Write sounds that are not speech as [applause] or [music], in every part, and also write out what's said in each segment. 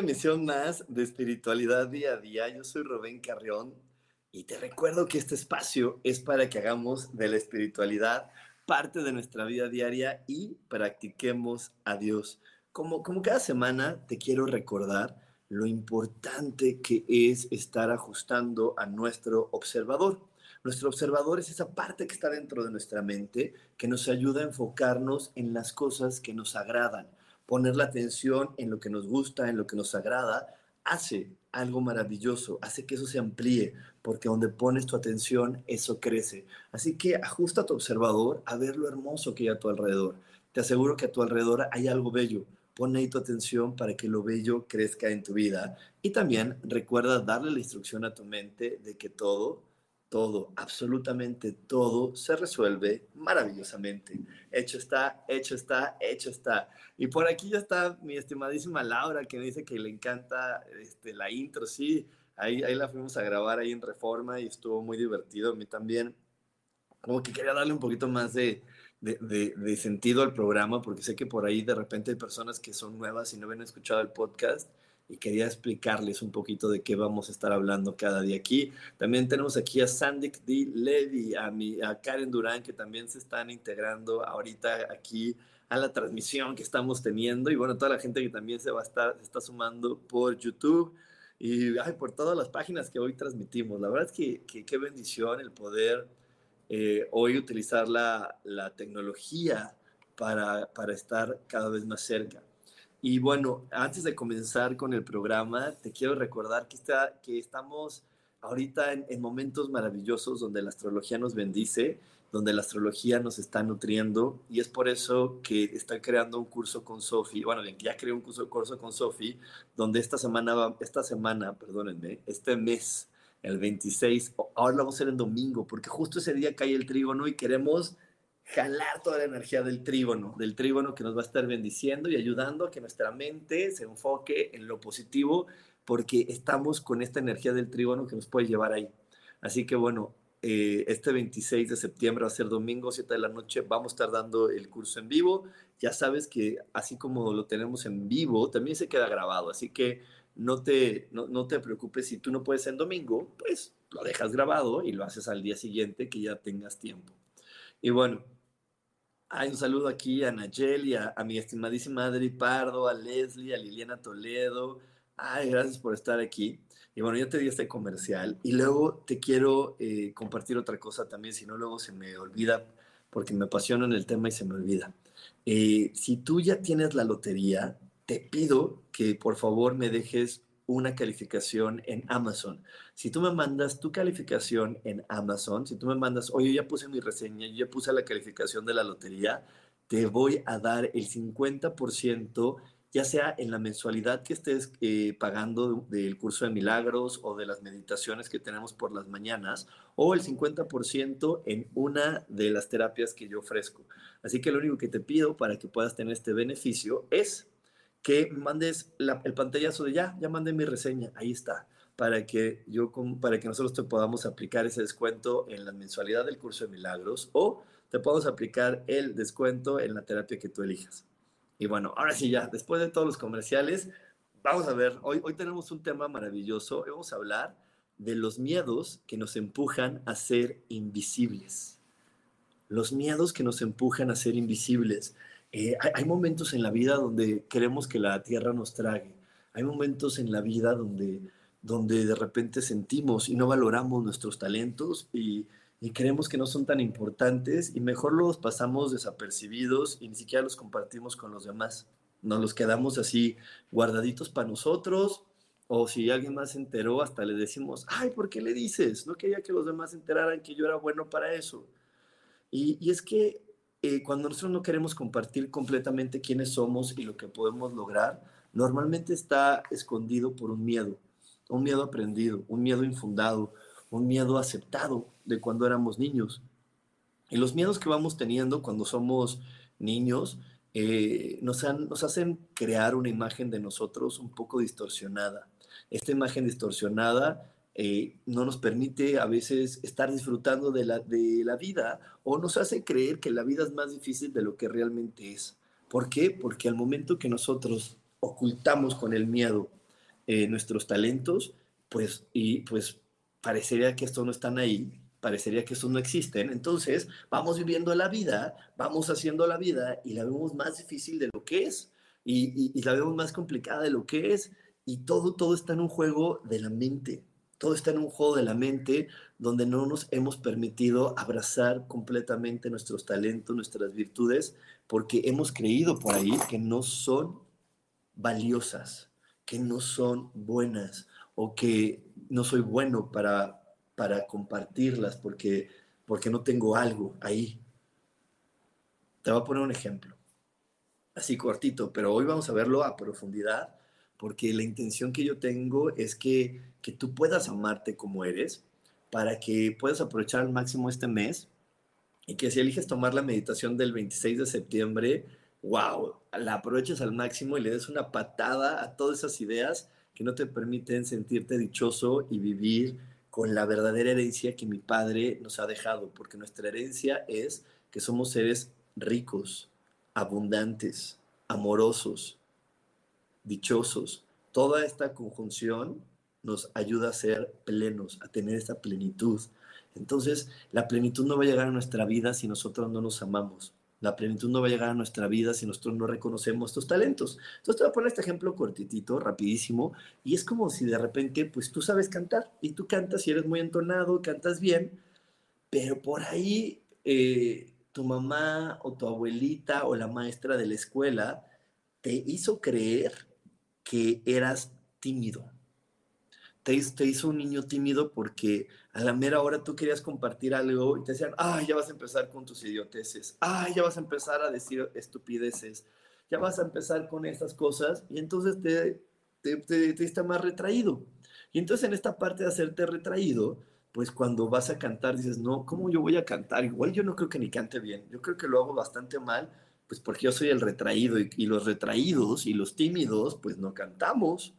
Bienvenidos a una emisión más de Espiritualidad Día a Día. Yo soy Rubén Carrión y te recuerdo que este espacio es para que hagamos de la espiritualidad parte de nuestra vida diaria y practiquemos a Dios. Como, como cada semana te quiero recordar lo importante que es estar ajustando a nuestro observador. Nuestro observador es esa parte que está dentro de nuestra mente que nos ayuda a enfocarnos en las cosas que nos agradan poner la atención en lo que nos gusta, en lo que nos agrada, hace algo maravilloso, hace que eso se amplíe, porque donde pones tu atención, eso crece. Así que ajusta tu observador a ver lo hermoso que hay a tu alrededor. Te aseguro que a tu alrededor hay algo bello. Pon ahí tu atención para que lo bello crezca en tu vida. Y también recuerda darle la instrucción a tu mente de que todo todo, absolutamente todo se resuelve maravillosamente. Hecho está, hecho está, hecho está. Y por aquí ya está mi estimadísima Laura que me dice que le encanta este, la intro, sí, ahí, ahí la fuimos a grabar ahí en Reforma y estuvo muy divertido. A mí también, como que quería darle un poquito más de, de, de sentido al programa porque sé que por ahí de repente hay personas que son nuevas y no habían escuchado el podcast y quería explicarles un poquito de qué vamos a estar hablando cada día aquí. También tenemos aquí a Sandik D. Levy, a, mi, a Karen Durán, que también se están integrando ahorita aquí a la transmisión que estamos teniendo y bueno, toda la gente que también se va a estar, se está sumando por YouTube y ay, por todas las páginas que hoy transmitimos. La verdad es que, qué bendición el poder eh, hoy utilizar la, la tecnología para, para estar cada vez más cerca. Y bueno, antes de comenzar con el programa, te quiero recordar que, está, que estamos ahorita en, momentos maravillosos donde la astrología nos bendice, donde la astrología nos está nutriendo y es por eso que está creando un curso con Sofi, bueno, ya creé un curso, curso con Sofi, donde esta semana, esta semana, perdónenme, este mes, el 26, ahora lo vamos a hacer en domingo, porque justo ese día cae el trígono y queremos jalar toda la energía del trígono, del trígono que nos va a estar bendiciendo y ayudando a que nuestra mente se enfoque en lo positivo, porque estamos con esta energía del trígono que nos puede llevar ahí. Así que bueno, eh, este 26 de septiembre va a ser domingo, 7 de la noche, vamos a estar dando el curso en vivo. Ya sabes que así como lo tenemos en vivo, también se queda grabado, así que no te, no, no te preocupes si tú no puedes en domingo, pues lo dejas grabado y lo haces al día siguiente que ya tengas tiempo. Y bueno, hay un saludo aquí a Nayeli, a, mi estimadísima Adri Pardo, a Leslie, a Liliana Toledo. Ay, gracias por estar aquí. Y bueno, ya te di este comercial. Y luego te quiero eh, compartir otra cosa también, si no luego se me olvida, porque me apasiona en el tema y se me olvida. Eh, si tú ya tienes la lotería, te pido que por favor me dejes una calificación en Amazon. Si tú me mandas tu calificación en Amazon, si tú me mandas, oye, ya puse mi reseña, yo ya puse la calificación de la lotería, te voy a dar el 50%, ya sea en la mensualidad que estés eh, pagando del curso de milagros o de las meditaciones que tenemos por las mañanas, o el 50% en una de las terapias que yo ofrezco. Así que lo único que te pido para que puedas tener este beneficio es que mandes el pantallazo de ya, ya mandé mi reseña, ahí está, para que, yo, para que nosotros te podamos aplicar ese descuento en la mensualidad del curso de milagros o te podamos aplicar el descuento en la terapia que tú elijas. Y bueno, ahora sí ya, después de todos los comerciales, vamos a ver, hoy, hoy tenemos un tema maravilloso, vamos a hablar de los miedos que nos empujan a ser invisibles. Los miedos que nos empujan a ser invisibles. Eh, hay, momentos en la vida donde queremos que la tierra nos trague. Hay momentos en la vida donde, donde de repente sentimos y no valoramos nuestros talentos y, y creemos que no son tan importantes y mejor los pasamos desapercibidos y ni siquiera los compartimos con los demás. Nos los quedamos así guardaditos para nosotros o si alguien más se enteró, hasta le decimos, ay, ¿por qué le dices? No quería que los demás se enteraran que yo era bueno para eso. Y, es que eh, cuando nosotros no queremos compartir completamente quiénes somos y lo que podemos lograr, normalmente está escondido por un miedo, un miedo aprendido, un miedo infundado, un miedo aceptado de cuando éramos niños. Y los miedos que vamos teniendo cuando somos niños eh, nos, nos hacen crear una imagen de nosotros un poco distorsionada. Esta imagen distorsionada eh, no nos permite a veces estar disfrutando de la, de la vida o nos hace creer que la vida es más difícil de lo que realmente es. ¿Por qué? Porque al momento que nosotros ocultamos con el miedo eh, nuestros talentos, pues, y pues parecería que estos no están ahí, parecería que estos no existen. Entonces, vamos viviendo la vida, vamos haciendo la vida y la vemos más difícil de lo que es, y, y, la vemos más complicada de lo que es, y todo, todo está en un juego de la mente. Todo está en un juego de la mente donde no nos hemos permitido abrazar completamente nuestros talentos, nuestras virtudes, porque hemos creído por ahí que no son valiosas, que no son buenas o que no soy bueno para, para compartirlas porque, porque no tengo algo ahí. Te voy a poner un ejemplo, así cortito, pero hoy vamos a verlo a profundidad porque la intención que yo tengo es que, que tú puedas amarte como eres, para que puedas aprovechar al máximo este mes y que si eliges tomar la meditación del 26 de septiembre, wow, la aproveches al máximo y le des una patada a todas esas ideas que no te permiten sentirte dichoso y vivir con la verdadera herencia que mi padre nos ha dejado, porque nuestra herencia es que somos seres ricos, abundantes, amorosos, dichosos. Toda esta conjunción nos ayuda a ser plenos, a tener esta plenitud. Entonces, la plenitud no va a llegar a nuestra vida si nosotros no nos amamos. La plenitud no va a llegar a nuestra vida si nosotros no reconocemos estos talentos. Entonces te voy a poner este ejemplo cortitito, rapidísimo, y es como si de repente, pues tú sabes cantar, y tú cantas y eres muy entonado, cantas bien, pero por ahí eh, tu mamá o tu abuelita o la maestra de la escuela te hizo creer que eras tímido, te, hizo un niño tímido porque a la mera hora tú querías compartir algo y te decían, ay, ya vas a empezar con tus idioteces, ay, ya vas a empezar a decir estupideces, ya vas a empezar con estas cosas. Y entonces te, te, te, te más retraído. Y entonces en esta parte de hacerte retraído, pues cuando vas a cantar dices, no, ¿cómo yo voy a cantar? Igual yo no creo que ni cante bien, yo creo que lo hago bastante mal, pues porque yo soy el retraído y, y los retraídos y los tímidos, pues no cantamos.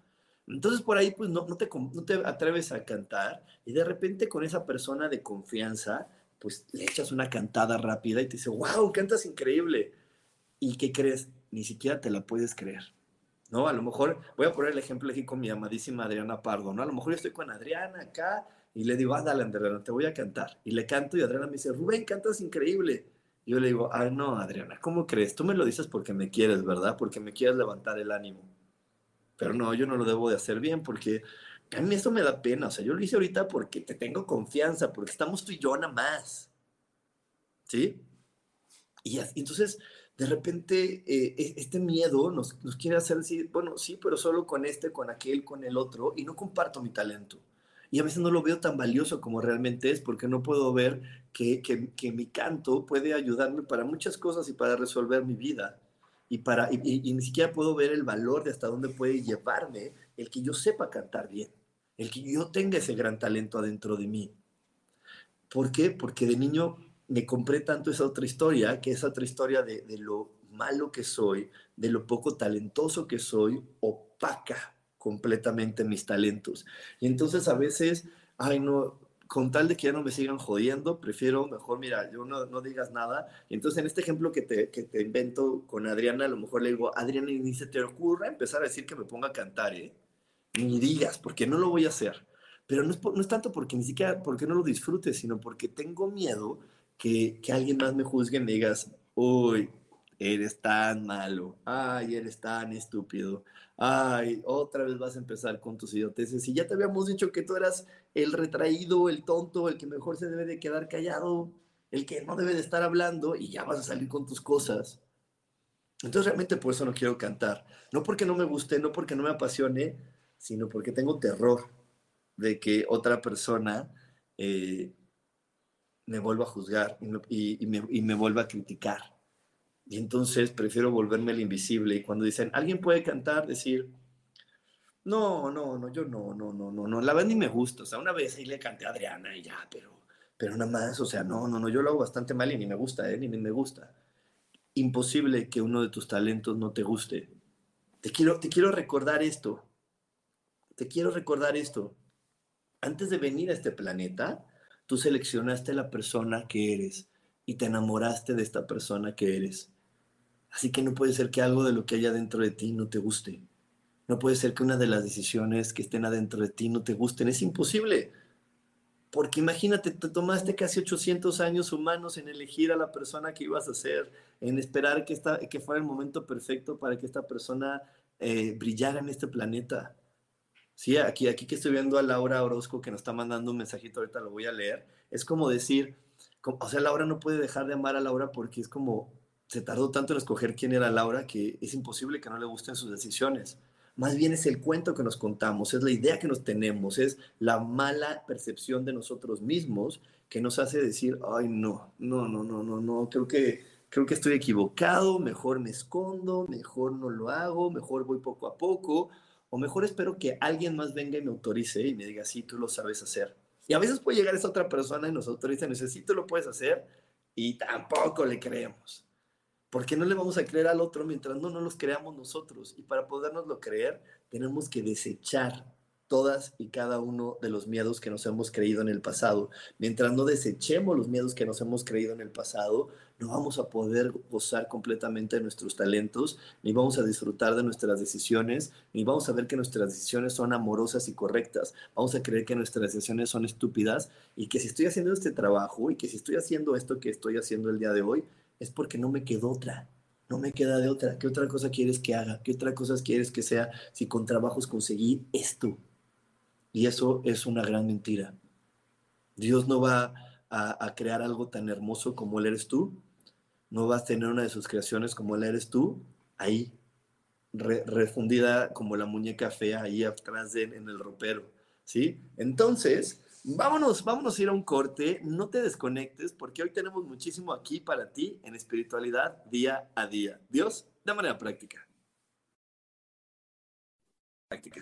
Entonces por ahí pues no, no, te, no te atreves a cantar y de repente con esa persona de confianza pues le echas una cantada rápida y te dice, wow, cantas increíble. ¿Y qué crees? Ni siquiera te la puedes creer. ¿No? A lo mejor, voy a poner el ejemplo aquí con mi amadísima Adriana Pardo, ¿no? A lo mejor yo estoy con Adriana acá y le digo, ah, dale, Adriana, te voy a cantar. Y le canto y Adriana me dice, Rubén, cantas increíble. Yo le digo, ah, no, Adriana, ¿cómo crees? Tú me lo dices porque me quieres, ¿verdad? Porque me quieres levantar el ánimo pero no, yo no lo debo de hacer bien porque a mí eso me da pena, o sea, yo lo hice ahorita porque te tengo confianza, porque estamos tú y yo nada más, ¿sí? Y entonces, de repente, eh, e, este miedo nos, nos quiere hacer decir, bueno, sí, pero solo con este, con aquel, con el otro, y no comparto mi talento. Y a veces no lo veo tan valioso como realmente es, porque no puedo ver que, que, que mi canto puede ayudarme para muchas cosas y para resolver mi vida y, para, y, ni siquiera puedo ver el valor de hasta dónde puede llevarme el que yo sepa cantar bien, el que yo tenga ese gran talento adentro de mí. ¿Por qué? Porque de niño me compré tanto esa otra historia, que esa otra historia de, de lo malo que soy, de lo poco talentoso que soy, opaca completamente mis talentos. Y entonces a veces, ay no, con tal de que ya no me sigan jodiendo, prefiero mejor, mira, yo no, no digas nada. Entonces en este ejemplo que te, que te invento con Adriana, a lo mejor le digo, Adriana, ni se te ocurra empezar a decir que me ponga a cantar, ¿eh? Ni digas, porque no lo voy a hacer. Pero no es, no es tanto porque ni siquiera, porque no lo disfrutes, sino porque tengo miedo que, que alguien más me juzgue y me digas, uy, eres tan malo, ay, eres tan estúpido, ay, otra vez vas a empezar con tus idioteces. Y ya te habíamos dicho que tú eras el retraído, el tonto, el que mejor se debe de quedar callado, el que no debe de estar hablando y ya vas a salir con tus cosas. Entonces realmente por eso no quiero cantar. No porque no me guste, no porque no me apasione, sino porque tengo terror de que otra persona eh, me vuelva a juzgar y, me, vuelva a criticar. Y entonces prefiero volverme el invisible. Y cuando dicen, alguien puede cantar, decir, no, no, no, yo no, no, no, no, no, la verdad ni me gusta. O sea, una vez ahí le canté a Adriana y ya, pero, pero nada más, o sea, no, no, no, yo lo hago bastante mal y ni me gusta, ¿eh? Ni, ni me gusta. Imposible que uno de tus talentos no te guste. Te quiero, te quiero recordar esto. Te quiero recordar esto. Antes de venir a este planeta, tú seleccionaste la persona que eres y te enamoraste de esta persona que eres. Así que no puede ser que algo de lo que haya dentro de ti no te guste. No puede ser que una de las decisiones que estén adentro de ti no te gusten. Es imposible. Porque imagínate, te tomaste casi 800 años humanos en elegir a la persona que ibas a ser, en esperar que, esta, que fuera el momento perfecto para que esta persona eh, brillara en este planeta. Sí, aquí, aquí que estoy viendo a Laura Orozco que nos está mandando un mensajito, ahorita lo voy a leer. Es como decir, o sea, Laura no puede dejar de amar a Laura porque es como, se tardó tanto en escoger quién era Laura que es imposible que no le gusten sus decisiones. Más bien es el cuento que nos contamos, es la idea que nos tenemos, es la mala percepción de nosotros mismos que nos hace decir, ay, no, no, no, no, no, no, creo que, creo que estoy equivocado, mejor me escondo, mejor no lo hago, mejor voy poco a poco, o mejor espero que alguien más venga y me autorice y me diga, sí, tú lo sabes hacer. Y a veces puede llegar esa otra persona y nos autoriza dice, sí, lo puedes hacer, y tampoco le creemos. ¿Por qué no le vamos a creer al otro mientras no nos los creamos nosotros? Y para podernoslo creer, tenemos que desechar todas y cada uno de los miedos que nos hemos creído en el pasado. Mientras no desechemos los miedos que nos hemos creído en el pasado, no vamos a poder gozar completamente de nuestros talentos, ni vamos a disfrutar de nuestras decisiones, ni vamos a ver que nuestras decisiones son amorosas y correctas. Vamos a creer que nuestras decisiones son estúpidas y que si estoy haciendo este trabajo y que si estoy haciendo esto que estoy haciendo el día de hoy, es porque no me quedó otra. No me queda de otra. ¿Qué otra cosa quieres que haga? ¿Qué otra cosa quieres que sea si con trabajos conseguí esto? Y eso es una gran mentira. Dios no va a, crear algo tan hermoso como Él eres tú. No vas a tener una de sus creaciones como Él eres tú, ahí, refundida como la muñeca fea, ahí atrás en el ropero. ¿Sí? Entonces, vámonos, vámonos a ir a un corte. No te desconectes porque hoy tenemos muchísimo aquí para ti en espiritualidad día a día. Dios, de manera práctica. Práctica.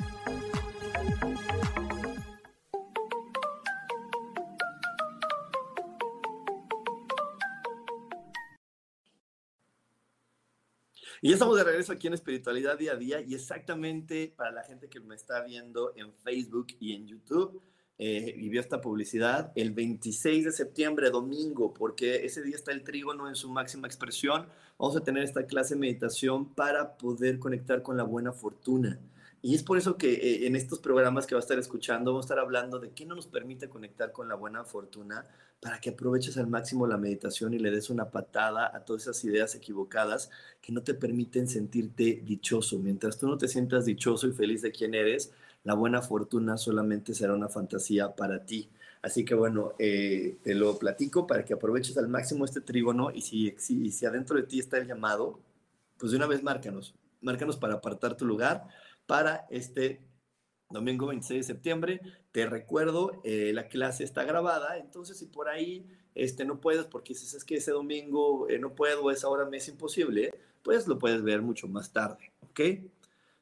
Y ya estamos de regreso aquí en Espiritualidad Día a Día y exactamente para la gente que me está viendo en Facebook y en YouTube eh, y vio esta publicidad, el 26 de septiembre, domingo, porque ese día está el trígono en su máxima expresión, vamos a tener esta clase de meditación para poder conectar con la buena fortuna. Y es por eso que eh, en estos programas que va a estar escuchando, vamos a estar hablando de qué no nos permite conectar con la buena fortuna para que aproveches al máximo la meditación y le des una patada a todas esas ideas equivocadas que no te permiten sentirte dichoso. Mientras tú no te sientas dichoso y feliz de quién eres, la buena fortuna solamente será una fantasía para ti. Así que bueno, eh, te lo platico para que aproveches al máximo este trígono y si, si, si adentro de ti está el llamado, pues de una vez márcanos, márcanos para apartar tu lugar para este domingo 26 de septiembre. Te recuerdo, eh, la clase está grabada, entonces si por ahí este, no puedes, porque si es que ese domingo eh, no puedo, esa hora me es imposible, pues lo puedes ver mucho más tarde, ¿ok?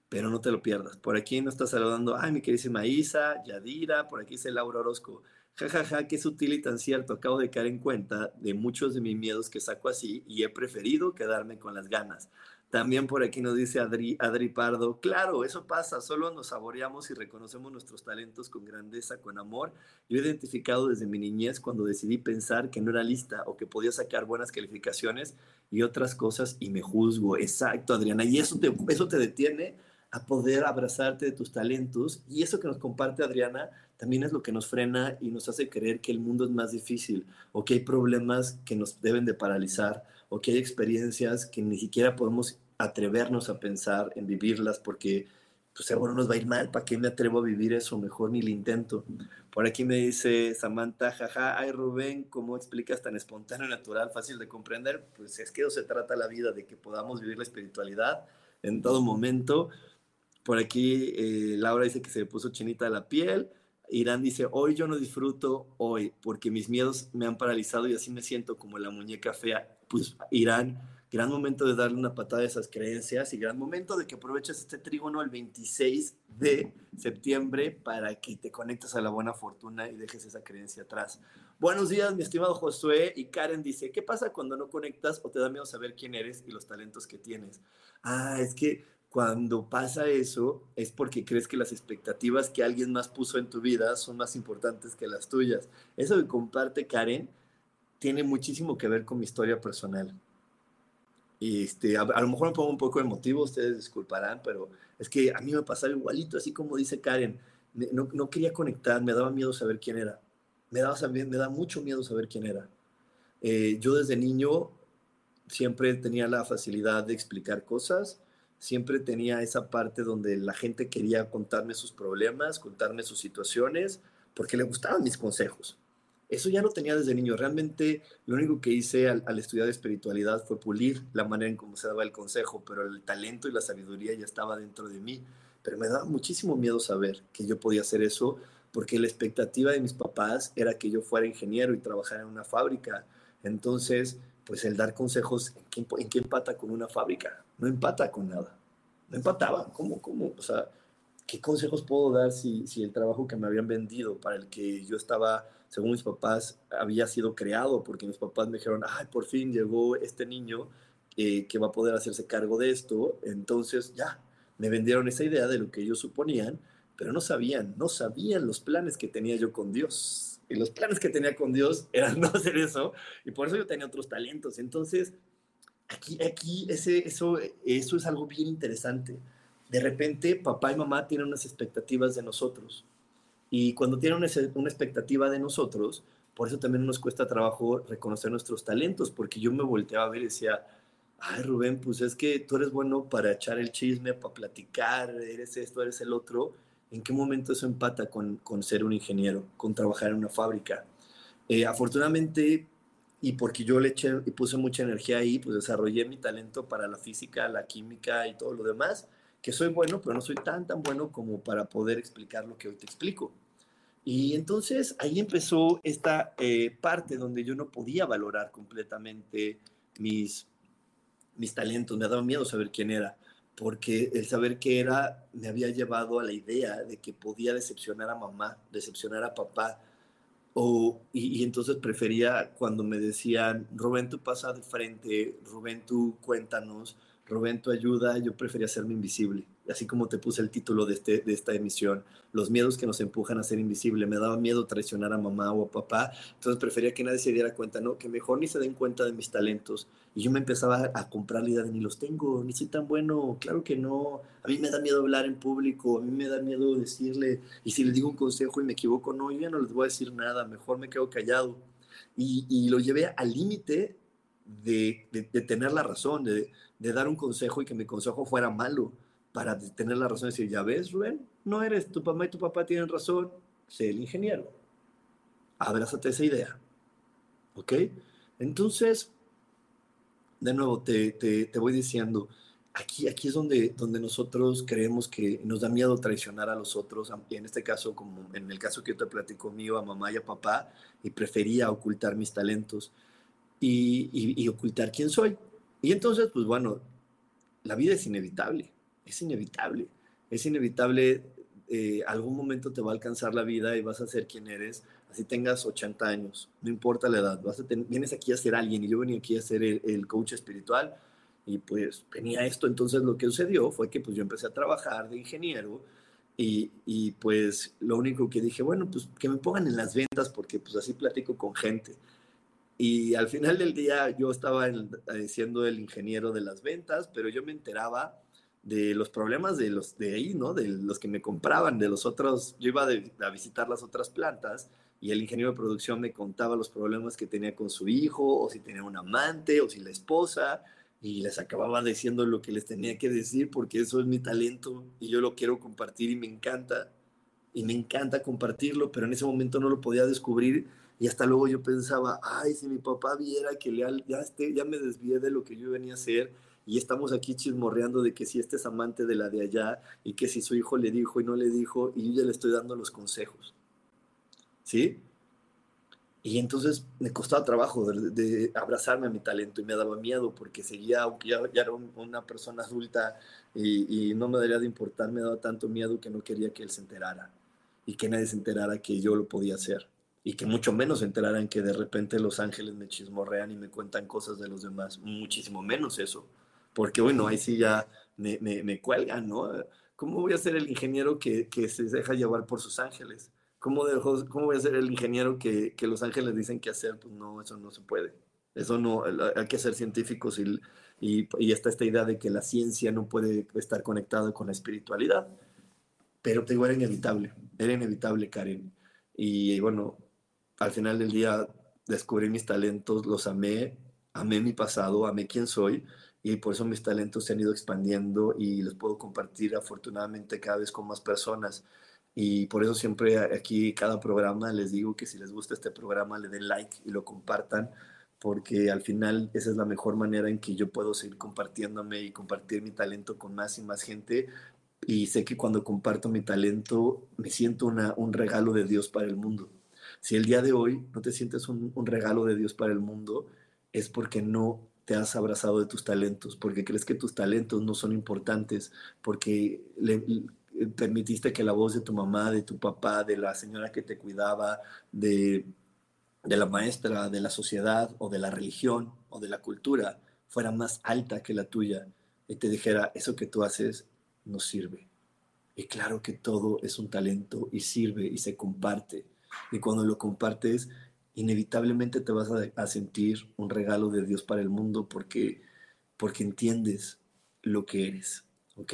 Pero no te lo pierdas. Por aquí nos está saludando, ay, mi queridísima Isa, Yadira, por aquí dice Laura Orozco. Ja, ja, ja, qué sutil y tan cierto. Acabo de caer en cuenta de muchos de mis miedos que saco así y he preferido quedarme con las ganas. También por aquí nos dice Adri, Adri Pardo, claro, eso pasa, solo nos saboreamos y reconocemos nuestros talentos con grandeza, con amor. Yo he identificado desde mi niñez cuando decidí pensar que no era lista o que podía sacar buenas calificaciones y otras cosas y me juzgo. Exacto, Adriana, y eso te, eso te detiene a poder abrazarte de tus talentos y eso que nos comparte Adriana también es lo que nos frena y nos hace creer que el mundo es más difícil o que hay problemas que nos deben de paralizar o que hay experiencias que ni siquiera podemos atrevernos a pensar en vivirlas porque pues seguro nos va a ir mal, ¿para qué me atrevo a vivir eso? Mejor ni lo intento. Por aquí me dice Samantha, jaja, ay Rubén, ¿cómo explicas tan espontáneo, natural, fácil de comprender? Pues es que eso se trata la vida, de que podamos vivir la espiritualidad en todo momento. Por aquí eh, Laura dice que se le puso chinita la piel. Irán dice, hoy yo no disfruto hoy porque mis miedos me han paralizado y así me siento como la muñeca fea. Pues Irán, gran momento de darle una patada a esas creencias y gran momento de que aproveches este trígono el 26 de septiembre para que te conectes a la buena fortuna y dejes esa creencia atrás. Buenos días, mi estimado Josué. Y Karen dice, ¿qué pasa cuando no conectas o te da miedo saber quién eres y los talentos que tienes? Ah, es que cuando pasa eso es porque crees que las expectativas que alguien más puso en tu vida son más importantes que las tuyas. Eso que comparte Karen tiene muchísimo que ver con mi historia personal. Y este, a, lo mejor me pongo un poco emotivo, ustedes disculparán, pero es que a mí me pasaba igualito, así como dice Karen. No, no quería conectar, me daba miedo saber quién era. Me, daba, me da mucho miedo saber quién era. Eh, yo desde niño siempre tenía la facilidad de explicar cosas, siempre tenía esa parte donde la gente quería contarme sus problemas, contarme sus situaciones, porque le gustaban mis consejos. Eso ya lo tenía desde niño. Realmente lo único que hice al, estudiar espiritualidad fue pulir la manera en cómo se daba el consejo, pero el talento y la sabiduría ya estaba dentro de mí. Pero me daba muchísimo miedo saber que yo podía hacer eso, porque la expectativa de mis papás era que yo fuera ingeniero y trabajara en una fábrica. Entonces, pues el dar consejos, ¿en qué, ¿en empata con una fábrica? No empata con nada. No empataba. ¿Cómo? ¿Cómo? O sea, ¿qué consejos puedo dar si, si el trabajo que me habían vendido, para el que yo estaba, según mis papás, había sido creado? Porque mis papás me dijeron, ay, por fin llegó este niño eh, que va a poder hacerse cargo de esto. Entonces, ya, me vendieron esa idea de lo que ellos suponían, pero no sabían, no sabían los planes que tenía yo con Dios y los planes que tenía con Dios [laughs] eran no hacer eso, y por eso yo tenía otros talentos. Entonces, aquí, aquí ese, eso, eso es algo bien interesante. De repente, papá y mamá tienen unas expectativas de nosotros. Y cuando tienen una, expectativa de nosotros, por eso también nos cuesta trabajo reconocer nuestros talentos, porque yo me volteaba a ver y decía, ay Rubén, pues es que tú eres bueno para echar el chisme, para platicar, eres esto, eres el otro, ¿En qué momento eso empata con, con ser un ingeniero, con trabajar en una fábrica? Eh, afortunadamente, y porque yo le eché y puse mucha energía ahí, pues desarrollé mi talento para la física, la química y todo lo demás, que soy bueno, pero no soy tan, tan bueno como para poder explicar lo que hoy te explico. Y entonces ahí empezó esta eh, parte donde yo no podía valorar completamente mis, mis talentos, me daba miedo saber quién era porque el saber qué era me había llevado a la idea de que podía decepcionar a mamá, decepcionar a papá. O, y, entonces prefería cuando me decían, Rubén, tú pasa de frente, Rubén, tú cuéntanos, Rubén, tú ayuda, yo prefería hacerme invisible. así como te puse el título de, este, de esta emisión, los miedos que nos empujan a ser invisible. Me daba miedo traicionar a mamá o a papá, entonces prefería que nadie se diera cuenta, ¿no? Que mejor ni se den cuenta de mis talentos. Y yo me empezaba a comprar la idea de ni los tengo, ni soy tan bueno, claro que no. A mí me da miedo hablar en público, a mí me da miedo decirle, y si le digo un consejo y me equivoco, no, yo ya no les voy a decir nada, mejor me quedo callado. Y, y lo llevé al límite de, de, tener la razón, de, de dar un consejo y que mi consejo fuera malo para tener la razón y decir, ya ves, Rubén, no eres, tu mamá y tu papá tienen razón, sé el ingeniero. Abrázate esa idea. ¿Ok? Entonces, de nuevo, te, te, te, voy diciendo, aquí, aquí es donde, donde nosotros creemos que nos da miedo traicionar a los otros, en este caso, como en el caso que yo te platico mío, a mamá y a papá, y prefería ocultar mis talentos y, y, y ocultar quién soy. Y entonces, pues bueno, la vida es inevitable es inevitable. Es inevitable, eh, algún momento te va a alcanzar la vida y vas a ser quien eres, así tengas 80 años, no importa la edad, vas a vienes aquí a ser alguien y yo venía aquí a ser el, coach espiritual y pues venía esto, entonces lo que sucedió fue que pues yo empecé a trabajar de ingeniero y, y, pues lo único que dije, bueno, pues que me pongan en las ventas porque pues así platico con gente. Y al final del día yo estaba siendo el ingeniero de las ventas, pero yo me enteraba de los problemas de los de ahí, ¿no? De los que me compraban, de los otros, yo iba a visitar las otras plantas y el ingeniero de producción me contaba los problemas que tenía con su hijo, o si tenía un amante, o si la esposa, y les acababa diciendo lo que les tenía que decir, porque eso es mi talento y yo lo quiero compartir y me encanta, y me encanta compartirlo, pero en ese momento no lo podía descubrir y hasta luego yo pensaba, ay, si mi papá viera que ya, este, ya me desvié de lo que yo venía a hacer y estamos aquí chismorreando de que si este es amante de la de allá y que si su hijo le dijo y no le dijo y yo ya le estoy dando los consejos. ¿Sí? Y entonces me costaba trabajo de, abrazarme a mi talento y me daba miedo porque seguía, aunque ya, era una persona adulta y, y, no me daría de importar, me daba tanto miedo que no quería que él se enterara y que nadie se enterara que yo lo podía hacer y que mucho menos enteraran que de repente los ángeles me chismorrean y me cuentan cosas de los demás, muchísimo menos eso porque bueno, ahí sí ya me, me, cuelgan, ¿no? ¿Cómo voy a ser el ingeniero que, que, se deja llevar por sus ángeles? ¿Cómo, dejo, ¿Cómo voy a ser el ingeniero que, que, los ángeles dicen qué hacer? Pues no, eso no se puede. Eso no, hay que ser científicos y, y, y está esta idea de que la ciencia no puede estar conectada con la espiritualidad. Pero te digo, era inevitable, era inevitable, Karen. Y bueno, al final del día descubrí mis talentos, los amé, amé mi pasado, amé quién soy y por eso mis talentos se han ido expandiendo y los puedo compartir afortunadamente cada vez con más personas. Y por eso siempre aquí cada programa les digo que si les gusta este programa le den like y lo compartan, porque al final esa es la mejor manera en que yo puedo seguir compartiéndome y compartir mi talento con más y más gente. Y sé que cuando comparto mi talento me siento una, un regalo de Dios para el mundo. Si el día de hoy no te sientes un, regalo de Dios para el mundo, es porque no te has abrazado de tus talentos, porque crees que tus talentos no son importantes, porque le, permitiste que la voz de tu mamá, de tu papá, de la señora que te cuidaba, de, de la maestra, de la sociedad o de la religión o de la cultura fuera más alta que la tuya y te dijera, eso que tú haces no sirve. Y claro que todo es un talento y sirve y se comparte. Y cuando lo compartes, inevitablemente te vas a, sentir un regalo de Dios para el mundo porque, porque entiendes lo que eres. ¿Ok?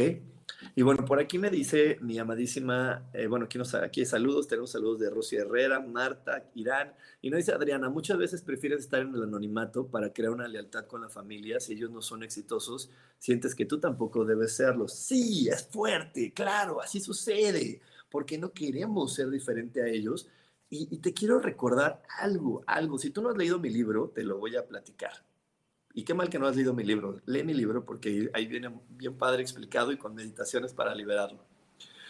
Y bueno, por aquí me dice mi amadísima, eh, bueno, aquí, nos, aquí saludos, tenemos saludos de Rosy Herrera, Marta, Irán, y nos dice Adriana, muchas veces prefieres estar en el anonimato para crear una lealtad con la familia, si ellos no son exitosos, sientes que tú tampoco debes serlo. Sí, es fuerte, claro, así sucede, porque no queremos ser diferente a ellos, y, te quiero recordar algo, algo. Si tú no has leído mi libro, te lo voy a platicar. Y qué mal que no has leído mi libro. Lee mi libro porque ahí viene bien padre explicado y con meditaciones para liberarlo.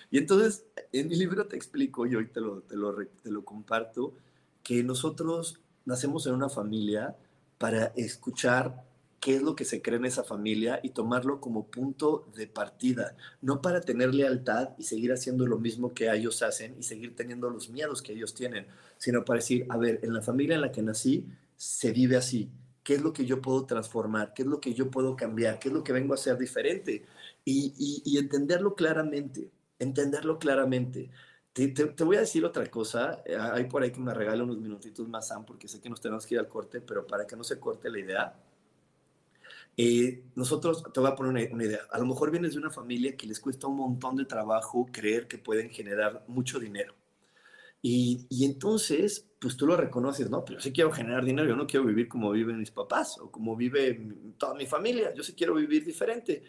Y entonces, en mi libro te explico, y hoy te lo, te lo, te lo comparto, que nosotros nacemos en una familia para escuchar qué es lo que se cree en esa familia y tomarlo como punto de partida, no para tener lealtad y seguir haciendo lo mismo que ellos hacen y seguir teniendo los miedos que ellos tienen, sino para decir, a ver, en la familia en la que nací se vive así. Qué es lo que yo puedo transformar, qué es lo que yo puedo cambiar, qué es lo que vengo a hacer diferente y, entenderlo claramente, entenderlo claramente. Te, voy a decir otra cosa, eh, hay por ahí que me regale unos minutitos más, Sam, porque sé que nos tenemos que ir al corte, pero para que no se corte la idea, eh, nosotros, te voy a poner una, una, idea, a lo mejor vienes de una familia que les cuesta un montón de trabajo creer que pueden generar mucho dinero. Y, y, entonces, pues tú lo reconoces, ¿no? Pero yo sí quiero generar dinero, yo no quiero vivir como viven mis papás o como vive toda mi familia, yo sí quiero vivir diferente.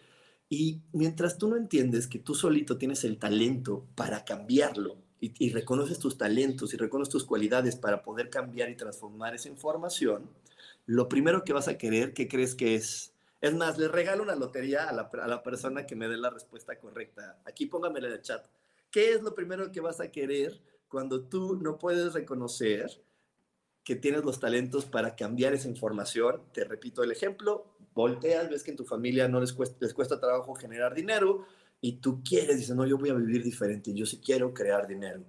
Y mientras tú no entiendes que tú solito tienes el talento para cambiarlo y, y reconoces tus talentos y reconoces tus cualidades para poder cambiar y transformar esa información, lo primero que vas a querer, ¿qué crees que es? Es más, le regalo una lotería a la, a la persona que me dé la respuesta correcta. Aquí póngamela en el chat. ¿Qué es lo primero que vas a querer? cuando tú no puedes reconocer que tienes los talentos para cambiar esa información. Te repito el ejemplo, volteas, ves que en tu familia no les cuesta, les cuesta trabajo generar dinero y tú quieres, dices, no, yo voy a vivir diferente, yo sí quiero crear dinero.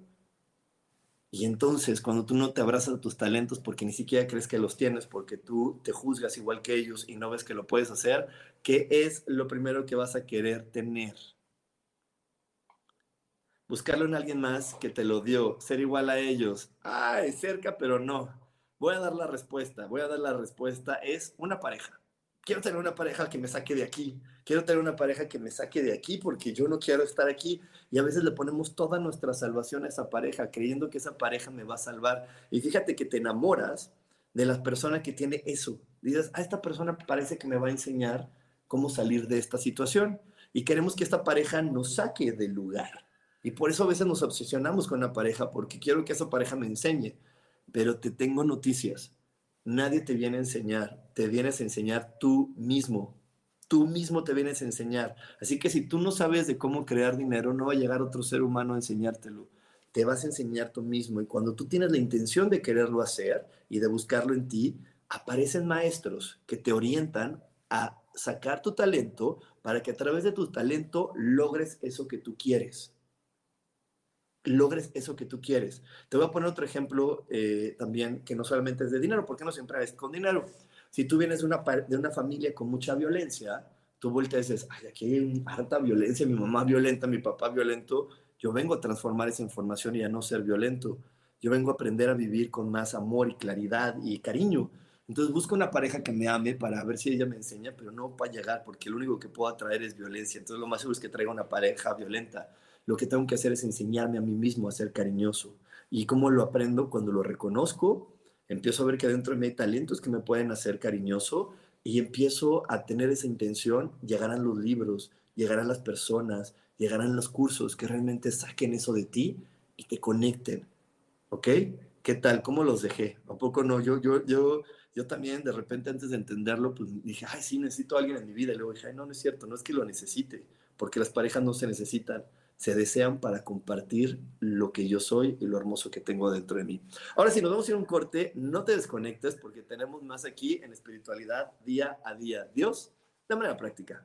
Y entonces, cuando tú no te abrazas a tus talentos porque ni siquiera crees que los tienes, porque tú te juzgas igual que ellos y no ves que lo puedes hacer, ¿qué es lo primero que vas a querer tener? buscarlo en alguien más que te lo dio, ser igual a ellos. Ay, cerca, pero no. Voy a dar la respuesta, voy a dar la respuesta, es una pareja. Quiero tener una pareja que me saque de aquí, quiero tener una pareja que me saque de aquí porque yo no quiero estar aquí y a veces le ponemos toda nuestra salvación a esa pareja creyendo que esa pareja me va a salvar. Y fíjate que te enamoras de la persona que tiene eso. Dices, a esta persona parece que me va a enseñar cómo salir de esta situación y queremos que esta pareja nos saque del lugar. Y por eso a veces nos obsesionamos con una pareja, porque quiero que esa pareja me enseñe. Pero te tengo noticias. Nadie te viene a enseñar. Te vienes a enseñar tú mismo. Tú mismo te vienes a enseñar. Así que si tú no sabes de cómo crear dinero, no va a llegar otro ser humano a enseñártelo. Te vas a enseñar tú mismo. Y cuando tú tienes la intención de quererlo hacer y de buscarlo en ti, aparecen maestros que te orientan a sacar tu talento para que a través de tu talento logres eso que tú quieres logres eso que tú quieres. Te voy a poner otro ejemplo eh, también que no solamente es de dinero, porque no siempre es con dinero. Si tú vienes de una, de una familia con mucha violencia, tú volteas y dices, ay, aquí hay harta violencia, mi mamá violenta, mi papá violento, yo vengo a transformar esa información y a no ser violento. Yo vengo a aprender a vivir con más amor y claridad y cariño. Entonces busco una pareja que me ame para ver si ella me enseña, pero no va a llegar porque lo único que puedo atraer es violencia. Entonces lo más seguro es que traiga una pareja violenta lo que tengo que hacer es enseñarme a mí mismo a ser cariñoso. ¿Y cómo lo aprendo? Cuando lo reconozco, empiezo a ver que dentro de mí hay talentos que me pueden hacer cariñoso y empiezo a tener esa intención, llegarán los libros, llegarán las personas, llegarán los cursos que realmente saquen eso de ti y te conecten. ¿Ok? ¿Qué tal? ¿Cómo los dejé? ¿A poco no? Yo, yo, yo, yo también de repente antes de entenderlo, pues dije, ay, sí, necesito a alguien en mi vida. Y luego dije, ay, no, no es cierto, no es que lo necesite, porque las parejas no se necesitan se desean para compartir lo que yo soy y lo hermoso que tengo dentro de mí. Ahora, si nos vamos a ir un corte, no te desconectes porque tenemos más aquí en espiritualidad día a día. Dios, de manera práctica.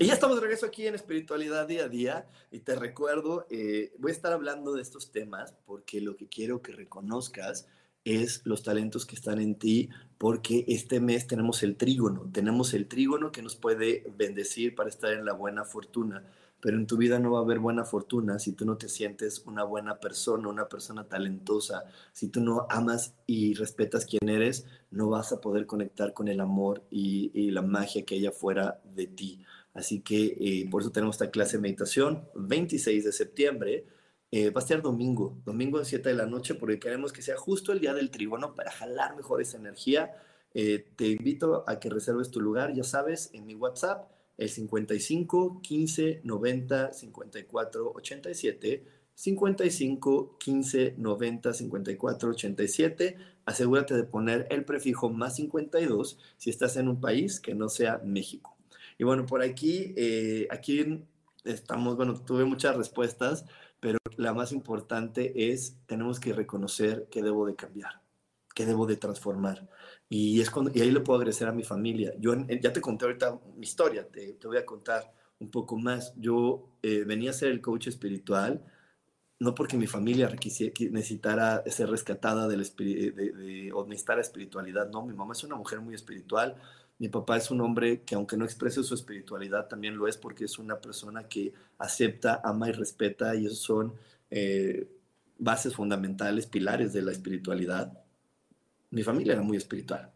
Y ya estamos de regreso aquí en Espiritualidad Día a Día y te recuerdo, eh, voy a estar hablando de estos temas porque lo que quiero que reconozcas es los talentos que están en ti porque este mes tenemos el trígono, tenemos el trígono que nos puede bendecir para estar en la buena fortuna, pero en tu vida no va a haber buena fortuna si tú no te sientes una buena persona, una persona talentosa, si tú no amas y respetas quién eres, no vas a poder conectar con el amor y, y la magia que hay afuera de ti. Así que eh, por eso tenemos esta clase de meditación, 26 de septiembre. Eh, va a ser domingo, domingo a 7 de la noche, porque queremos que sea justo el día del trígono para jalar mejor esa energía. Eh, te invito a que reserves tu lugar, ya sabes, en mi WhatsApp, el 55 15 90 54 87. 55 15 90 54 87. Asegúrate de poner el prefijo más 52 si estás en un país que no sea México. Y bueno, por aquí, eh, aquí estamos, bueno, tuve muchas respuestas, pero la más importante es, tenemos que reconocer que debo de cambiar, que debo de transformar. Y, es cuando, y ahí le puedo agradecer a mi familia. Yo ya te conté ahorita mi historia, te, te voy a contar un poco más. Yo eh, venía a ser el coach espiritual, no porque mi familia necesitara ser rescatada del de, de, o necesitara espiritualidad, no, mi mamá es una mujer muy espiritual, mi papá es un hombre que aunque no exprese su espiritualidad, también lo es porque es una persona que acepta, ama y respeta y esos son eh, bases fundamentales, pilares de la espiritualidad. Mi familia era muy espiritual.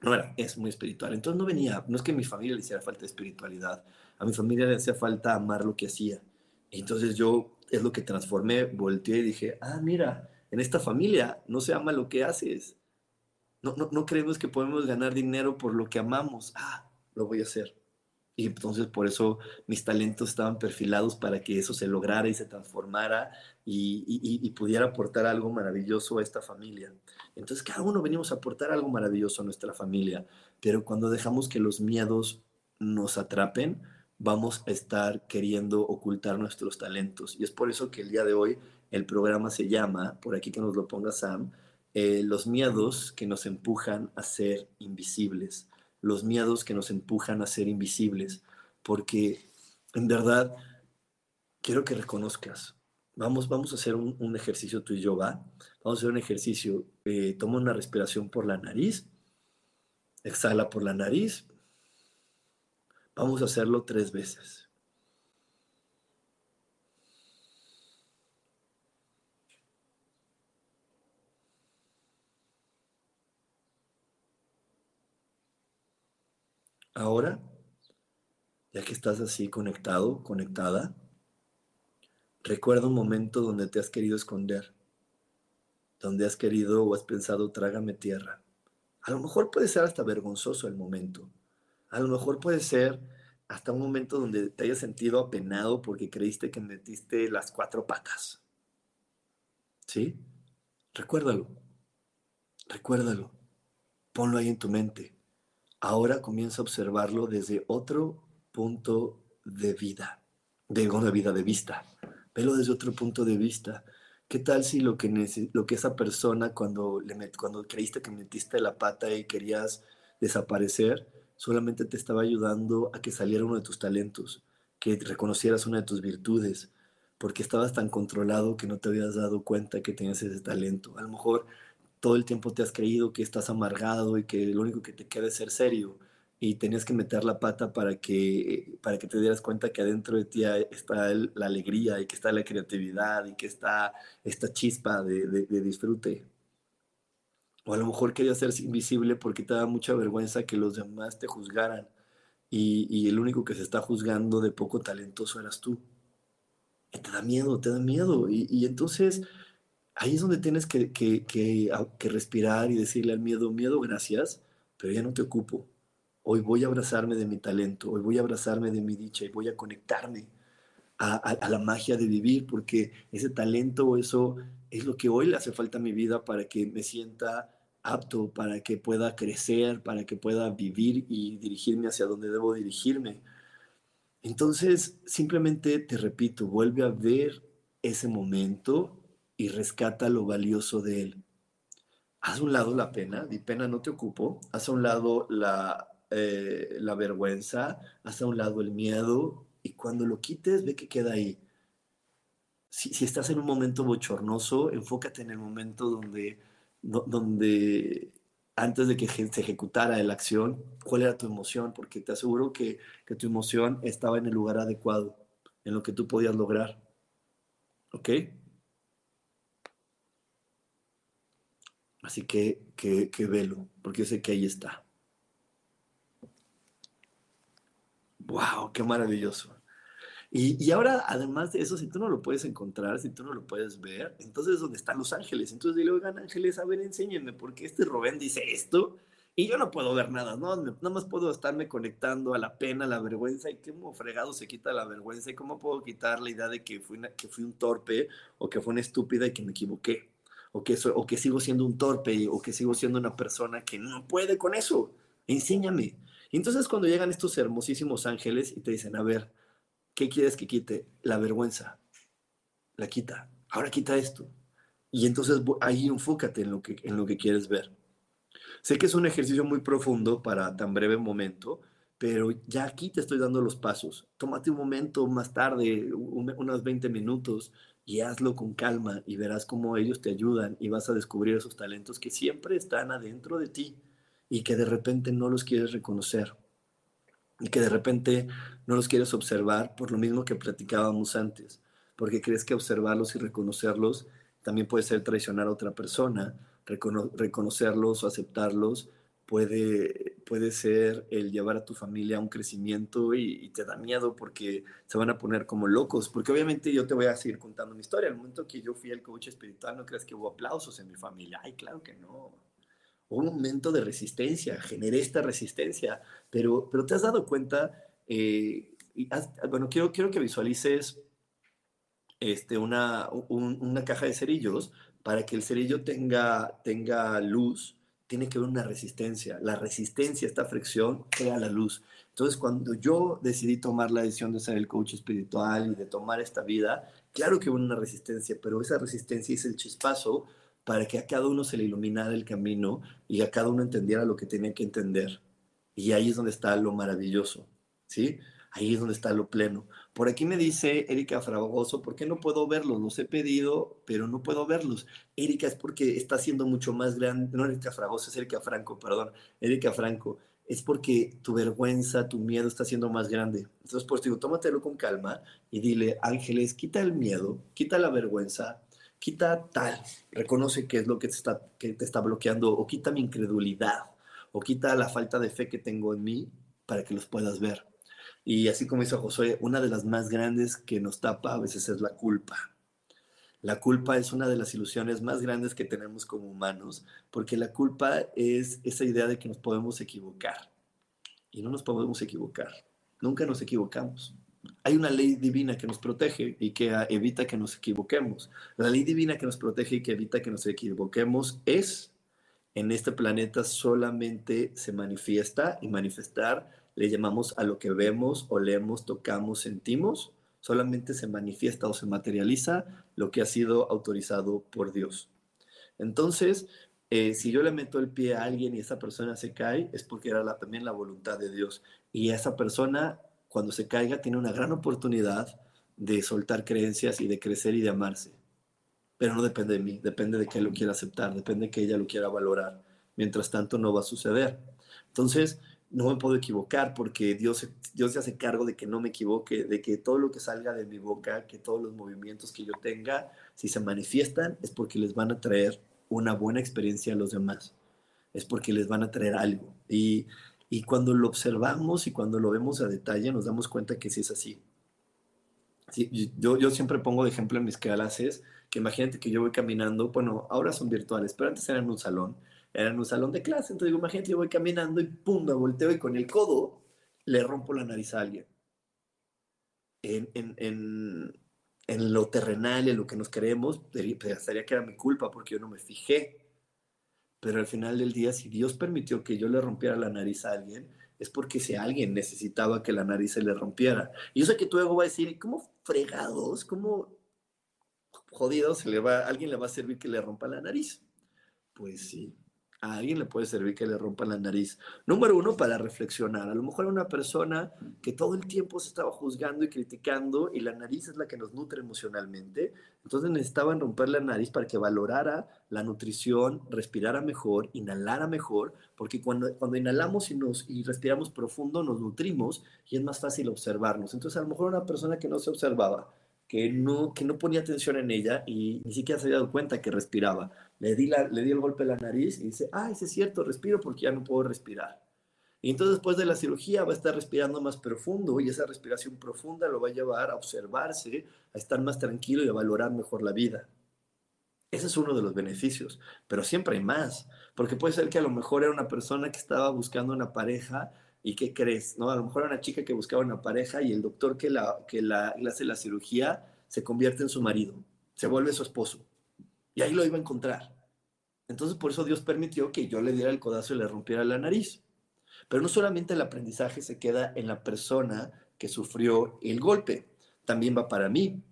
No era, es muy espiritual. Entonces no venía, no es que mi familia le hiciera falta espiritualidad, a mi familia le hacía falta amar lo que hacía. Entonces yo es lo que transformé, volteé y dije, ah, mira, en esta familia no se ama lo que haces, no, no, creemos que podemos ganar dinero por lo que amamos. Ah, lo voy a hacer. Y entonces por eso mis talentos estaban perfilados para que eso se lograra y se transformara y, y, pudiera aportar algo maravilloso a esta familia. Entonces cada uno venimos a aportar algo maravilloso a nuestra familia, pero cuando dejamos que los miedos nos atrapen, vamos a estar queriendo ocultar nuestros talentos. Y es por eso que el día de hoy el programa se llama, por aquí que nos lo ponga Sam, eh, los miedos que nos empujan a ser invisibles, los miedos que nos empujan a ser invisibles, porque en verdad quiero que reconozcas. Vamos, vamos a hacer un, ejercicio tú y yo, ¿va? Vamos a hacer un ejercicio. Eh, toma una respiración por la nariz, exhala por la nariz. Vamos a hacerlo tres veces. Ahora, ya que estás así conectado, conectada, recuerda un momento donde te has querido esconder, donde has querido o has pensado, trágame tierra. A lo mejor puede ser hasta vergonzoso el momento. A lo mejor puede ser hasta un momento donde te hayas sentido apenado porque creíste que metiste las cuatro patas. ¿Sí? Recuérdalo. Recuérdalo. Ponlo ahí en tu mente ahora comienza a observarlo desde otro punto de vida, de una vida de vista. Velo desde otro punto de vista. ¿Qué tal si lo que, lo que esa persona cuando, le cuando creíste que metiste la pata y querías desaparecer, solamente te estaba ayudando a que saliera uno de tus talentos, que reconocieras una de tus virtudes, porque estabas tan controlado que no te habías dado cuenta que tenías ese talento. A lo mejor todo el tiempo te has creído que estás amargado y que lo único que te queda es ser serio y tenías que meter la pata para que, para que te dieras cuenta que adentro de ti está la alegría y que está la creatividad y que está esta chispa de, disfrute. O a lo mejor querías ser invisible porque te da mucha vergüenza que los demás te juzgaran y, y el único que se está juzgando de poco talentoso eras tú. Y te da miedo, te da miedo. Y, y entonces ahí es donde tienes que, que, que, que respirar y decirle al miedo, miedo, gracias, pero ya no te ocupo Hoy voy a abrazarme de mi talento, hoy voy a abrazarme de mi dicha y voy a conectarme a, la magia de vivir, porque ese talento, eso es lo que hoy le hace falta a mi vida para que me sienta apto, para que pueda crecer, para que pueda vivir y dirigirme hacia donde debo dirigirme. Entonces, simplemente te repito, vuelve a ver ese momento y rescata lo valioso de él. Haz a un lado la pena, di pena no te ocupo, haz a un lado la, eh, la vergüenza, haz a un lado el miedo y cuando lo quites, ve que queda ahí. Si, si estás en un momento bochornoso, enfócate en el momento donde, donde antes de que se ejecutara la acción, cuál era tu emoción, porque te aseguro que, que tu emoción estaba en el lugar adecuado, en lo que tú podías lograr. ¿Ok? Así que, que, que velo, porque yo sé que ahí está. ¡Wow! ¡Qué maravilloso! Y, ahora, además de eso, si tú no lo puedes encontrar, si tú no lo puedes ver, entonces es donde están los ángeles. Entonces dile, oigan, ángeles, a ver, enséñenme, porque este Rubén dice esto y yo no puedo ver nada, ¿no? Nada más puedo estarme conectando a la pena, a la vergüenza y cómo fregado se quita la vergüenza y cómo puedo quitar la idea de que fui, que fui un torpe o que fue una estúpida y que me equivoqué. O que, sigo siendo un torpe o que sigo siendo una persona que no puede con eso. Enséñame. Y entonces cuando llegan estos hermosísimos ángeles y te dicen, a ver, ¿qué quieres que quite? La vergüenza. La quita. Ahora quita esto. Y entonces ahí enfócate en lo que, en lo que quieres ver. Sé que es un ejercicio muy profundo para tan breve momento, pero ya aquí te estoy dando los pasos. Tómate un momento más tarde, unos 20 minutos, y hazlo con calma y verás cómo ellos te ayudan y vas a descubrir esos talentos que siempre están adentro de ti y que de repente no los quieres reconocer y que de repente no los quieres observar por lo mismo que platicábamos antes, porque crees que observarlos y reconocerlos también puede ser traicionar a otra persona, reconocerlos o aceptarlos puede, puede ser el llevar a tu familia a un crecimiento y, te da miedo porque se van a poner como locos, porque obviamente yo te voy a seguir contando mi historia, al momento que yo fui el coach espiritual no crees que hubo aplausos en mi familia, ay, claro que no, un momento de resistencia, generé esta resistencia, pero, pero te has dado cuenta, eh, bueno, quiero, quiero que visualices este, una, una caja de cerillos, para que el cerillo tenga, tenga luz, tiene que haber una resistencia. La resistencia, esta fricción, crea la luz. Entonces, cuando yo decidí tomar la decisión de ser el coach espiritual y de tomar esta vida, claro que hubo una resistencia, pero esa resistencia es el chispazo para que a cada uno se le iluminara el camino y a cada uno entendiera lo que tenía que entender. Y ahí es donde está lo maravilloso, ¿sí? Ahí es donde está lo pleno. Por aquí me dice Erika Fragoso, ¿por qué no puedo verlos? Los he pedido, pero no puedo verlos. Erika es porque está siendo mucho más grande, no Erika Fragoso, es Erika Franco, perdón, Erika Franco. Es porque tu vergüenza, tu miedo está siendo más grande. Entonces, pues digo, tómatelo con calma y dile, ángeles, quita el miedo, quita la vergüenza, quita tal, reconoce qué es lo que te, está, que te está bloqueando, o quita mi incredulidad, o quita la falta de fe que tengo en mí para que los puedas ver. Y así como hizo Josué, una de las más grandes que nos tapa a veces es la culpa. La culpa es una de las ilusiones más grandes que tenemos como humanos, porque la culpa es esa idea de que nos podemos equivocar. Y no nos podemos equivocar. Nunca nos equivocamos hay una ley divina que nos protege y que evita que nos equivoquemos. La ley divina que nos protege y que evita que nos equivoquemos es, en este planeta solamente se manifiesta y manifestar le llamamos a lo que vemos, olemos, tocamos, sentimos, solamente se manifiesta o se materializa lo que ha sido autorizado por Dios. Entonces, eh, si yo le meto el pie a alguien y esa persona se cae, es porque era también la voluntad de Dios. Y esa persona cuando se caiga, tiene una gran oportunidad de soltar creencias y de crecer y de amarse. pero no depende de mí, depende de que él lo quiera aceptar, depende de que ella lo quiera valorar. Mientras tanto, no va a suceder. Entonces, no me puedo equivocar porque Dios, Dios se hace cargo de que no me equivoque, de que todo lo que salga de mi boca, que todos los movimientos que yo tenga, si se manifiestan, es porque les van a traer una buena experiencia a los demás, es porque les van a traer algo. Y, y cuando lo observamos y cuando lo vemos a detalle, nos damos cuenta que sí es así. Sí, yo, yo siempre pongo de ejemplo en mis clases que imagínate que yo voy caminando, bueno, ahora son virtuales, pero antes eran un salón, era en un salón de clase, entonces digo, imagínate, yo voy caminando y pum, me volteo y con el codo le rompo la nariz a alguien. En, en, en, en lo terrenal, en lo que nos creemos, pensaría que era mi culpa porque yo no me fijé. Pero al final del día, si Dios permitió que yo le rompiera la nariz a alguien, es porque si alguien necesitaba que la nariz se le rompiera. Y yo sé que tú luego vas a decir, ¿cómo fregados? ¿Cómo jodidos se le va, alguien le va a servir que le rompa la nariz? Pues sí, a alguien le puede servir que le rompa la nariz. Número uno, para reflexionar. A lo mejor una persona que todo el tiempo se estaba juzgando y criticando y la nariz es la que nos nutre emocionalmente. Entonces necesitaban romper la nariz para que valorara la nutrición, respirara mejor, inhalara mejor, porque cuando, cuando inhalamos y, nos, y respiramos profundo nos nutrimos y es más fácil observarnos. Entonces a lo mejor una persona que no se observaba, que no, que no ponía atención en ella y ni siquiera se había dado cuenta que respiraba le di, la, le di el golpe a la nariz y dice, ah, es cierto, respiro porque ya no puedo respirar. Y entonces después de la cirugía va a estar respirando más profundo y esa respiración profunda lo va a llevar a observarse, a estar más tranquilo y a valorar mejor la vida. Ese es uno de los beneficios, pero siempre hay más, porque puede ser que a lo mejor era una persona que estaba buscando una pareja y ¿qué crees? ¿no? A lo mejor era una chica que buscaba una pareja y el doctor que, la, que la, le hace la cirugía se convierte en su marido, se vuelve su esposo. Y ahí lo iba a encontrar. Entonces por eso Dios permitió que yo le diera el codazo y le rompiera la nariz. Pero no solamente el aprendizaje se queda en la persona que sufrió el golpe, también va para mí.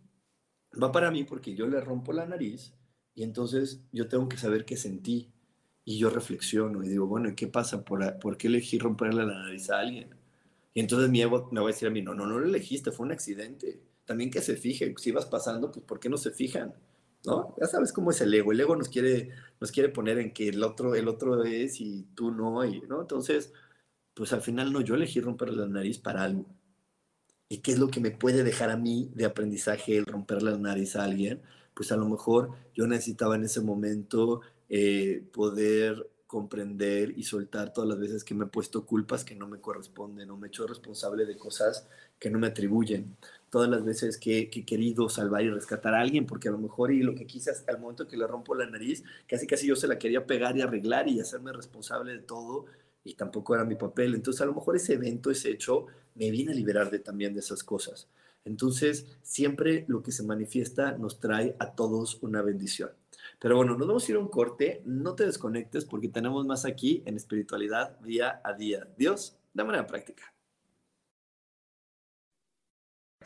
Va para mí porque yo le rompo la nariz y entonces yo tengo que saber qué sentí. Y yo reflexiono y digo, bueno, ¿qué pasa? ¿Por, ¿por qué elegí romperle la nariz a alguien? Y entonces mi ego me va a decir a mí, no, no, no lo elegiste, fue un accidente. También que se fije, si vas pasando, pues ¿por qué no se fijan? ¿No? Ya sabes cómo es el ego. El ego nos quiere, nos quiere poner en que el otro, el otro es y tú no, y, ¿no? Entonces, pues al final no, yo elegí romper la nariz para algo. ¿Y qué es lo que me puede dejar a mí de aprendizaje el romper la nariz a alguien? Pues a lo mejor yo necesitaba en ese momento eh, poder comprender y soltar todas las veces que me he puesto culpas que no me corresponden o me he hecho responsable de cosas que no me atribuyen todas las veces que, he querido salvar y rescatar a alguien, porque a lo mejor y lo que quise al momento que le rompo la nariz, casi casi yo se la quería pegar y arreglar y hacerme responsable de todo, y tampoco era mi papel. Entonces a lo mejor ese evento, ese hecho, me viene a liberar de, también de esas cosas. Entonces siempre lo que se manifiesta nos trae a todos una bendición. Pero bueno, nos vamos a ir a un corte, no te desconectes porque tenemos más aquí en espiritualidad día a día. Dios, de manera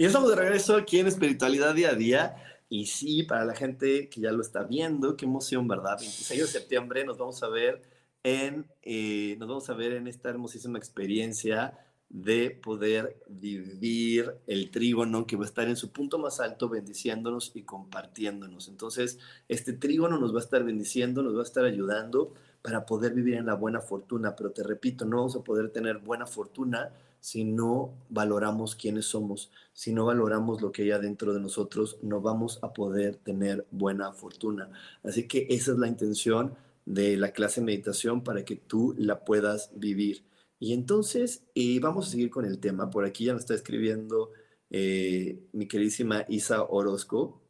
Y estamos de regreso aquí en Espiritualidad Día a Día. Y sí, para la gente que ya lo está viendo, qué emoción, ¿verdad? 26 de septiembre nos vamos a ver en, eh, nos vamos a ver en esta hermosísima experiencia de poder vivir el trígono que va a estar en su punto más alto, bendiciéndonos y compartiéndonos. Entonces, este trígono nos va a estar bendiciendo, nos va a estar ayudando para poder vivir en la buena fortuna. Pero te repito, no vamos a poder tener buena fortuna si no valoramos quiénes somos, si no valoramos lo que hay adentro de nosotros, no vamos a poder tener buena fortuna. Así que esa es la intención de la clase de meditación para que tú la puedas vivir. Y entonces eh, vamos a seguir con el tema. Por aquí ya nos está escribiendo eh, mi queridísima Isa Orozco.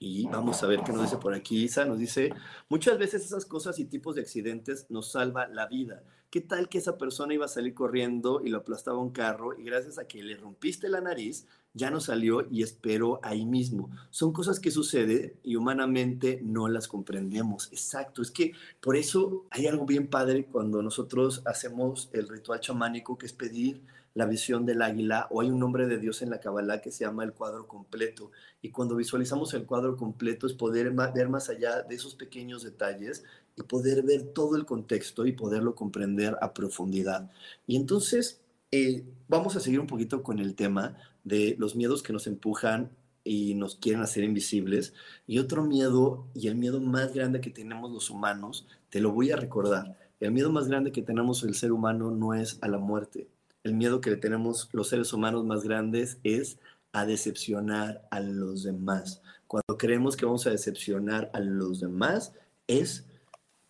Y vamos a ver qué nos dice por aquí. Isa nos dice, muchas veces esas cosas y tipos de accidentes nos salva la vida. ¿Qué tal que esa persona iba a salir corriendo y lo aplastaba un carro y gracias a que le rompiste la nariz, ya no salió y esperó ahí mismo? Son cosas que suceden y humanamente no las comprendemos. Exacto, es que por eso hay algo bien padre cuando nosotros hacemos el ritual chamánico que es pedir la visión del águila o hay un nombre de Dios en la Kabbalah que se llama el cuadro completo. Y cuando visualizamos el cuadro completo es poder ver más allá de esos pequeños detalles y poder ver todo el contexto y poderlo comprender a profundidad. Y entonces eh, vamos a seguir un poquito con el tema de los miedos que nos empujan y nos quieren hacer invisibles. Y otro miedo, y el miedo más grande que tenemos los humanos, te lo voy a recordar. El miedo más grande que tenemos el ser humano no es a la muerte, el miedo que tenemos los seres humanos más grandes es a decepcionar a los demás. Cuando creemos que vamos a decepcionar a los demás es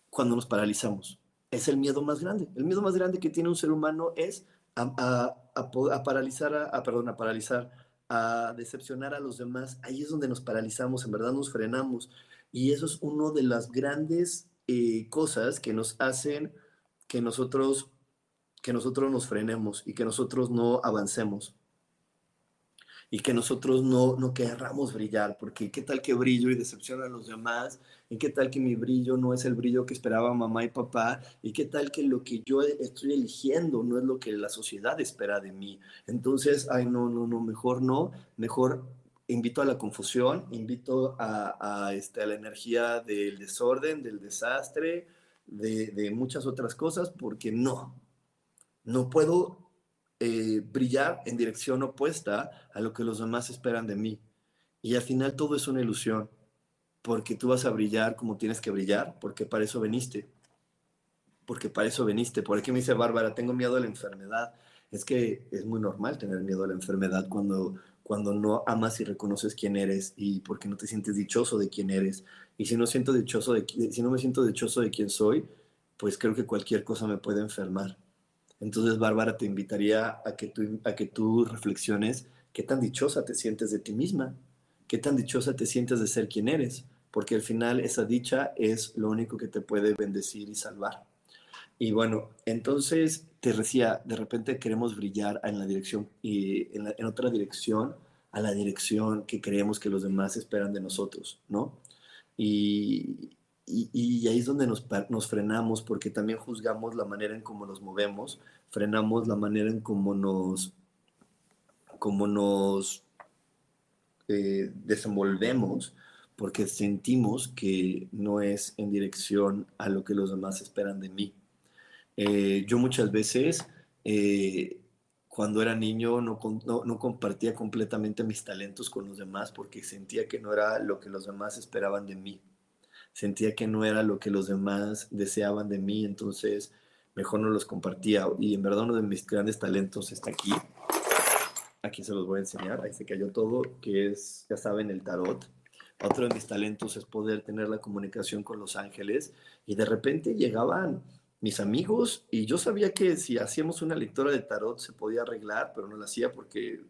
cuando nos paralizamos. Es el miedo más grande. El miedo más grande que tiene un ser humano es a, paralizar, perdón, a paralizar, a decepcionar a los demás. Ahí es donde nos paralizamos, en verdad nos frenamos. Y eso es una de las grandes eh, cosas que nos hacen que nosotros que nosotros nos frenemos y que nosotros no avancemos. Y que nosotros no, no querramos brillar, porque qué tal que brillo y decepciono a los demás, y qué tal que mi brillo no es el brillo que esperaba mamá y papá, y qué tal que lo que yo estoy eligiendo no es lo que la sociedad espera de mí. Entonces, ay, no, no, no, mejor no, mejor invito a la confusión, invito a, a, este, a la energía del desorden, del desastre, de, de muchas otras cosas, porque no, no puedo eh, brillar en dirección opuesta a lo que los demás esperan de mí. Y al final todo es una ilusión, porque tú vas a brillar como tienes que brillar, porque para eso veniste. Porque para eso veniste. Por aquí me dice Bárbara, tengo miedo a la enfermedad. Es que es muy normal tener miedo a la enfermedad cuando, cuando no amas y reconoces quién eres y porque no te sientes dichoso de quién eres. Y si no, siento dichoso de, si no me siento dichoso de quién soy, pues creo que cualquier cosa me puede enfermar. Entonces, Bárbara, te invitaría a que, tú, a que tú reflexiones qué tan dichosa te sientes de ti misma, qué tan dichosa te sientes de ser quien eres, porque al final esa dicha es lo único que te puede bendecir y salvar. Y bueno, entonces te decía, de repente queremos brillar en la dirección y en, en otra dirección, a la dirección que creemos que los demás esperan de nosotros, ¿no? Y, y, ahí es donde nos, nos, frenamos porque también juzgamos la manera en cómo nos movemos, frenamos la manera en cómo nos, cómo nos eh, desenvolvemos porque sentimos que no es en dirección a lo que los demás esperan de mí. Eh, yo muchas veces, eh, cuando era niño, no, no, no compartía completamente mis talentos con los demás porque sentía que no era lo que los demás esperaban de mí sentía que no era lo que los demás deseaban de mí, entonces mejor no los compartía. Y en verdad uno de mis grandes talentos está aquí. Aquí se los voy a enseñar, ahí se cayó todo, que es, ya saben, el tarot. Otro de mis talentos es poder tener la comunicación con los ángeles y de repente llegaban mis amigos y yo sabía que si hacíamos una lectura de tarot se podía arreglar, pero no lo hacía porque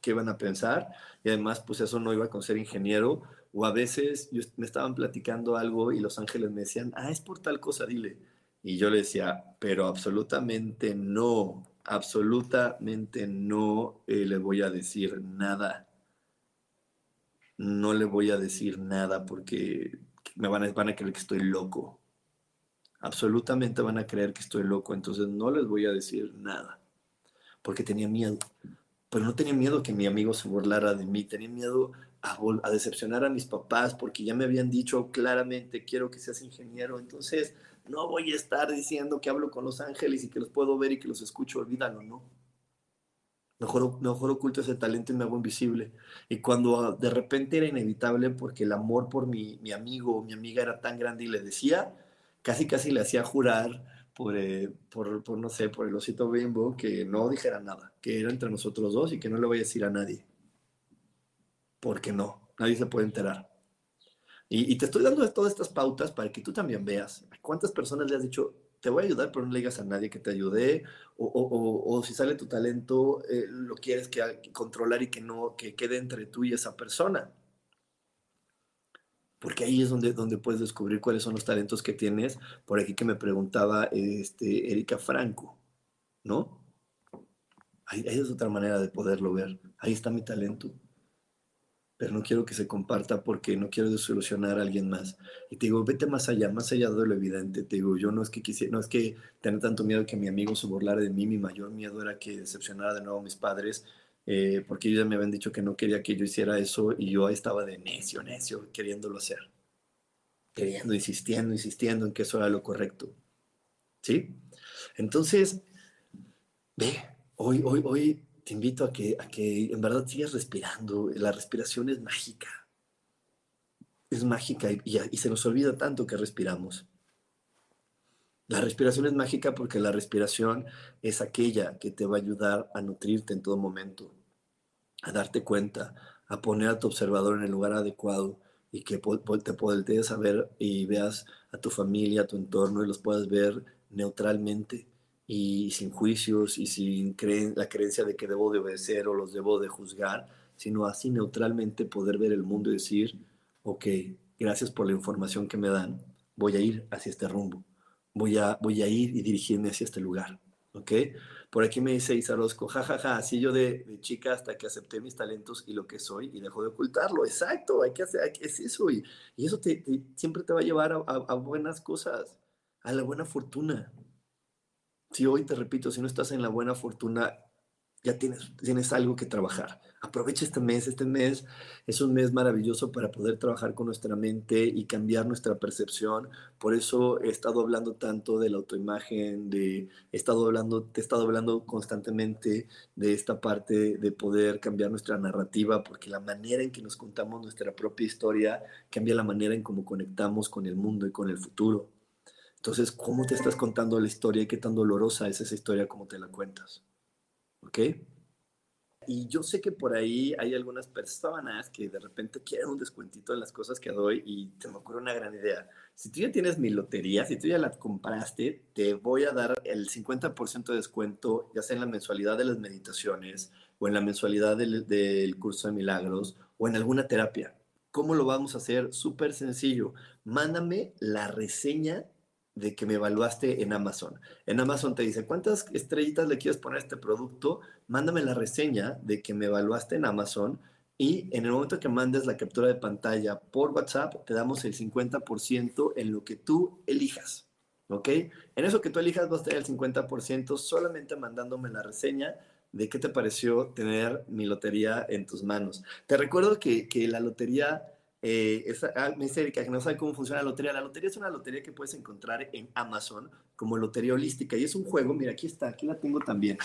qué iban a pensar y además pues eso no iba con ser ingeniero o a veces me estaban platicando algo y los ángeles me decían, ah, es por tal cosa, dile. Y yo le decía, pero absolutamente no, absolutamente no eh, le voy a decir nada. No le voy a decir nada porque me van a, van a creer que estoy loco. Absolutamente van a creer que estoy loco, entonces no les voy a decir nada. Porque tenía miedo. pero no tenía miedo que mi amigo se burlara de mí, tenía miedo a, a, decepcionar a mis papás porque ya me habían dicho claramente, quiero que seas ingeniero, entonces no voy a estar diciendo que hablo con los ángeles y que los puedo ver y que los escucho, olvídalo, ¿no? Mejor, mejor oculto ese talento y me hago invisible. Y cuando ah, de repente era inevitable porque el amor por mi, mi amigo o mi amiga era tan grande y le decía, casi casi le hacía jurar por, eh, por, por, no sé, por el osito bimbo que no dijera nada, que era entre nosotros dos y que no le voy a decir a nadie. Porque no, nadie se puede enterar. Y, te estoy dando todas estas pautas para que tú también veas cuántas personas le has dicho, te voy a ayudar, pero no le digas a nadie que te ayude, o, si sale tu talento, eh, lo quieres que, controlar y que no, que quede entre tú y esa persona. Porque ahí es donde, donde puedes descubrir cuáles son los talentos que tienes. Por aquí que me preguntaba este, Erika Franco, ¿no? ahí es otra manera de poderlo ver. Ahí está mi talento pero no quiero que se comparta porque no quiero desilusionar a alguien más. Y te digo, vete más allá, más allá de lo evidente. Te digo, yo no es que quisiera, no es que tener tanto miedo que mi amigo se burlara de mí, mi mayor miedo era que decepcionara de nuevo a mis padres, eh, porque ellos ya me habían dicho que no quería que yo hiciera eso y yo estaba de necio, necio, queriéndolo hacer. Queriendo, insistiendo, insistiendo en que eso era lo correcto. ¿Sí? Entonces, ve, hoy, hoy, hoy te invito a que, a que en verdad sigas respirando. La respiración es mágica. Es mágica y, y, se nos olvida tanto que respiramos. La respiración es mágica porque la respiración es aquella que te va a ayudar a nutrirte en todo momento, a darte cuenta, a poner a tu observador en el lugar adecuado y que te voltees a ver y veas a tu familia, a tu entorno y los puedas ver neutralmente y sin juicios y sin la creencia de que debo de obedecer o los debo de juzgar, sino así neutralmente poder ver el mundo y decir, ok, gracias por la información que me dan, voy a ir hacia este rumbo, voy a, voy a ir y dirigirme hacia este lugar, ok. Por aquí me dice Isarosco, jajaja, así yo de, chica hasta que acepté mis talentos y lo que soy y dejo de ocultarlo. Exacto, hay que hacer, es eso. Y, y eso te, siempre te va a llevar a buenas cosas, a la buena fortuna si hoy te repito, si no estás en la buena fortuna, ya tienes, tienes algo que trabajar. Aprovecha este mes. Este mes es un mes maravilloso para poder trabajar con nuestra mente y cambiar nuestra percepción. Por eso he estado hablando tanto de la autoimagen, de, he estado hablando, te he estado hablando constantemente de esta parte de poder cambiar nuestra narrativa, porque la manera en que nos contamos nuestra propia historia cambia la manera en cómo conectamos con el mundo y con el futuro. Entonces, ¿cómo te estás contando la historia y qué tan dolorosa es esa historia como te la cuentas? ¿Ok? Y yo sé que por ahí hay algunas personas que de repente quieren un descuentito en las cosas que doy y te me ocurre una gran idea. Si tú ya tienes mi lotería, si tú ya la compraste, te voy a dar el 50% de descuento, ya sea en la mensualidad de las meditaciones o en la mensualidad del, del curso de milagros o en alguna terapia. ¿Cómo lo vamos a hacer? Súper sencillo. Mándame la reseña de que me evaluaste en Amazon. En Amazon te dice, ¿cuántas estrellitas le quieres poner a este producto? Mándame la reseña de que me evaluaste en Amazon y en el momento que mandes la captura de pantalla por WhatsApp, te damos el 50% en lo que tú elijas. ¿Ok? En eso que tú elijas vas a tener el 50% solamente mandándome la reseña de qué te pareció tener mi lotería en tus manos. Te recuerdo que, que la lotería eh, esa, ah, me dice Erika que no sabe cómo funciona la lotería. La lotería es una lotería que puedes encontrar en Amazon como lotería holística y es un juego. Mira, aquí está, aquí la tengo también.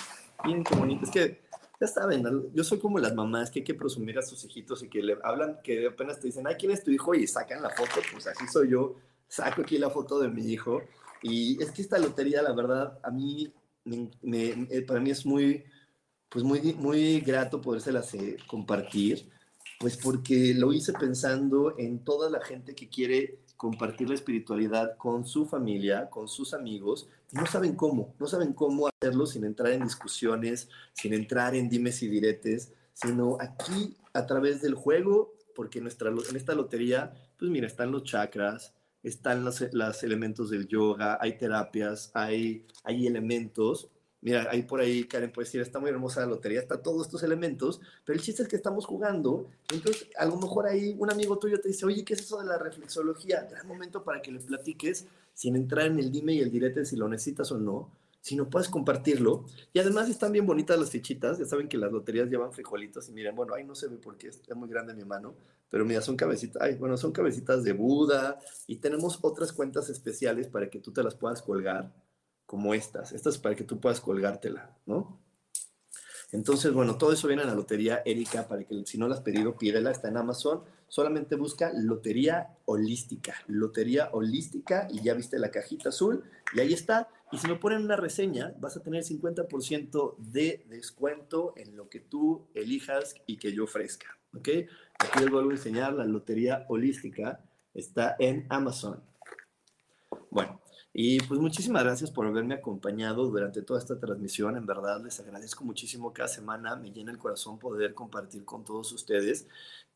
Miren qué bonito. Es que ya saben, yo soy como las mamás que hay que presumir a sus hijitos y que le hablan, que apenas te dicen, ay, ¿quién es tu hijo? Y sacan la foto, pues así soy yo. Saco aquí la foto de mi hijo. Y es que esta lotería, la verdad, a mí, eh, para mí es muy, pues muy, muy grato podérselas eh, compartir pues porque lo hice pensando en toda la gente que quiere compartir la espiritualidad con su familia, con sus amigos, no saben cómo, no saben cómo hacerlo sin entrar en discusiones, sin entrar en dimes y diretes, sino aquí a través del juego, porque nuestra, en esta lotería, pues mira, están los chakras, están los, los elementos del yoga, hay terapias, hay, hay elementos Mira, ahí por ahí Karen puede decir, está muy hermosa la lotería, está todos estos elementos, pero el chiste es que estamos jugando, entonces a lo mejor ahí un amigo tuyo te dice, oye, ¿qué es eso de la reflexología? Gran momento para que le platiques sin entrar en el dime y el direte si lo necesitas o no, sino puedes compartirlo. Y además están bien bonitas las fichitas. Ya saben que las loterías llevan frijolitos. Y miren, bueno, ahí no se ve porque es, muy grande mi mano. Pero mira, son cabecitas. Ay, bueno, son cabecitas de Buda. Y tenemos otras cuentas especiales para que tú te las puedas colgar, como estas. Estas para que tú puedas colgártela, ¿no? Entonces, bueno, todo eso viene en la lotería Erika para que si no la has pedido, pídela, está en Amazon. Solamente busca lotería holística, lotería holística y ya viste la cajita azul y ahí está. Y si me ponen una reseña, vas a tener 50% de descuento en lo que tú elijas y que yo ofrezca. ¿Ok? Aquí les vuelvo a enseñar la lotería holística. Está en Amazon. Bueno, y pues muchísimas gracias por haberme acompañado durante toda esta transmisión. En verdad les agradezco muchísimo cada semana. Me llena el corazón poder compartir con todos ustedes.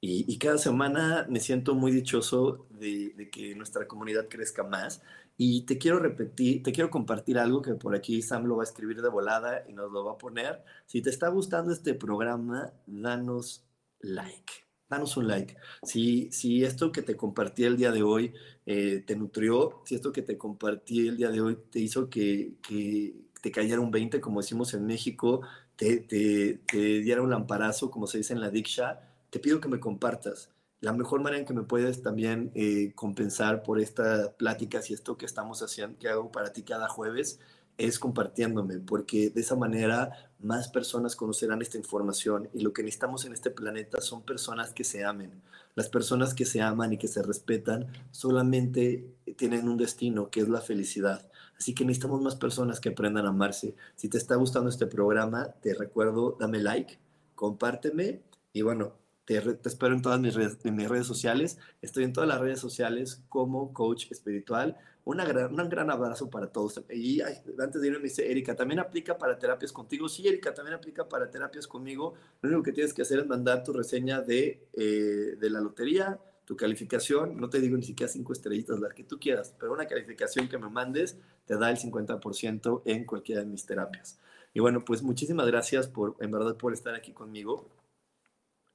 Y, cada semana me siento muy dichoso de, de, que nuestra comunidad crezca más. Y te quiero repetir, te quiero compartir algo que por aquí Sam lo va a escribir de volada y nos lo va a poner. Si te está gustando este programa, danos like danos un like. Si, si esto que te compartí el día de hoy eh, te nutrió, si esto que te compartí el día de hoy te hizo que, que te cayera un 20, como decimos en México, te, te, te, diera un lamparazo, como se dice en la Diksha, te pido que me compartas. La mejor manera en que me puedes también eh, compensar por esta plática, y esto que estamos haciendo, que hago para ti cada jueves, es compartiéndome, porque de esa manera más personas conocerán esta información y lo que necesitamos en este planeta son personas que se amen. Las personas que se aman y que se respetan solamente tienen un destino, que es la felicidad. Así que necesitamos más personas que aprendan a amarse. Si te está gustando este programa, te recuerdo, dame like, compárteme y bueno, te, espero en todas mis redes, en mis redes sociales. Estoy en todas las redes sociales como coach espiritual una gran, un gran abrazo para todos. Y antes de irme me dice, Erika, ¿también aplica para terapias contigo? Sí, Erika, también aplica para terapias conmigo. Lo único que tienes que hacer es mandar tu reseña de, eh, de la lotería, tu calificación, no te digo ni siquiera cinco estrellitas, las que tú quieras, pero una calificación que me mandes te da el 50% en cualquiera de mis terapias. Y bueno, pues muchísimas gracias por, en verdad, por estar aquí conmigo.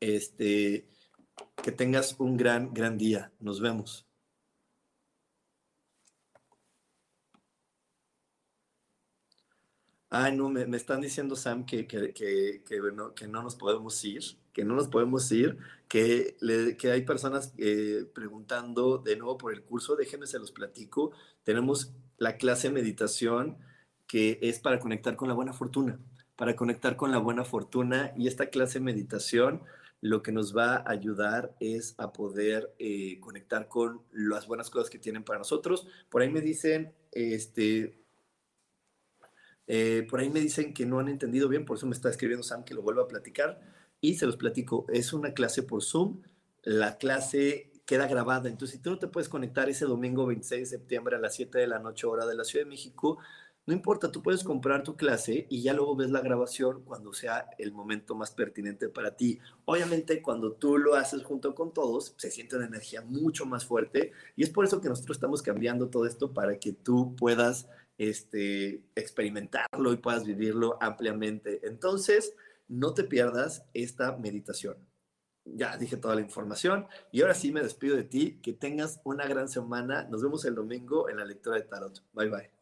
Este, que tengas un gran, gran día. Nos vemos. Ay, no, me, están diciendo, Sam, que, que, que, que, no nos podemos ir, que no nos podemos ir, que, que hay personas eh, preguntando de nuevo por el curso, déjenme se los platico. Tenemos la clase de meditación que es para conectar con la buena fortuna, para conectar con la buena fortuna y esta clase de meditación lo que nos va a ayudar es a poder eh, conectar con las buenas cosas que tienen para nosotros. Por ahí me dicen, este, eh, por ahí me dicen que no han entendido bien, por eso me está escribiendo Sam que lo vuelva a platicar y se los platico. Es una clase por Zoom. La clase queda grabada. Entonces, si tú no te puedes conectar ese domingo 26 de septiembre a las 7 de la noche hora de la Ciudad de México, no importa, tú puedes comprar tu clase y ya luego ves la grabación cuando sea el momento más pertinente para ti. Obviamente, cuando tú lo haces junto con todos, se siente una energía mucho más fuerte y es por eso que nosotros estamos cambiando todo esto para que tú puedas este, experimentarlo y puedas vivirlo ampliamente. Entonces, no te pierdas esta meditación. Ya dije toda la información y ahora sí me despido de ti. Que tengas una gran semana. Nos vemos el domingo en la lectura de Tarot. Bye bye.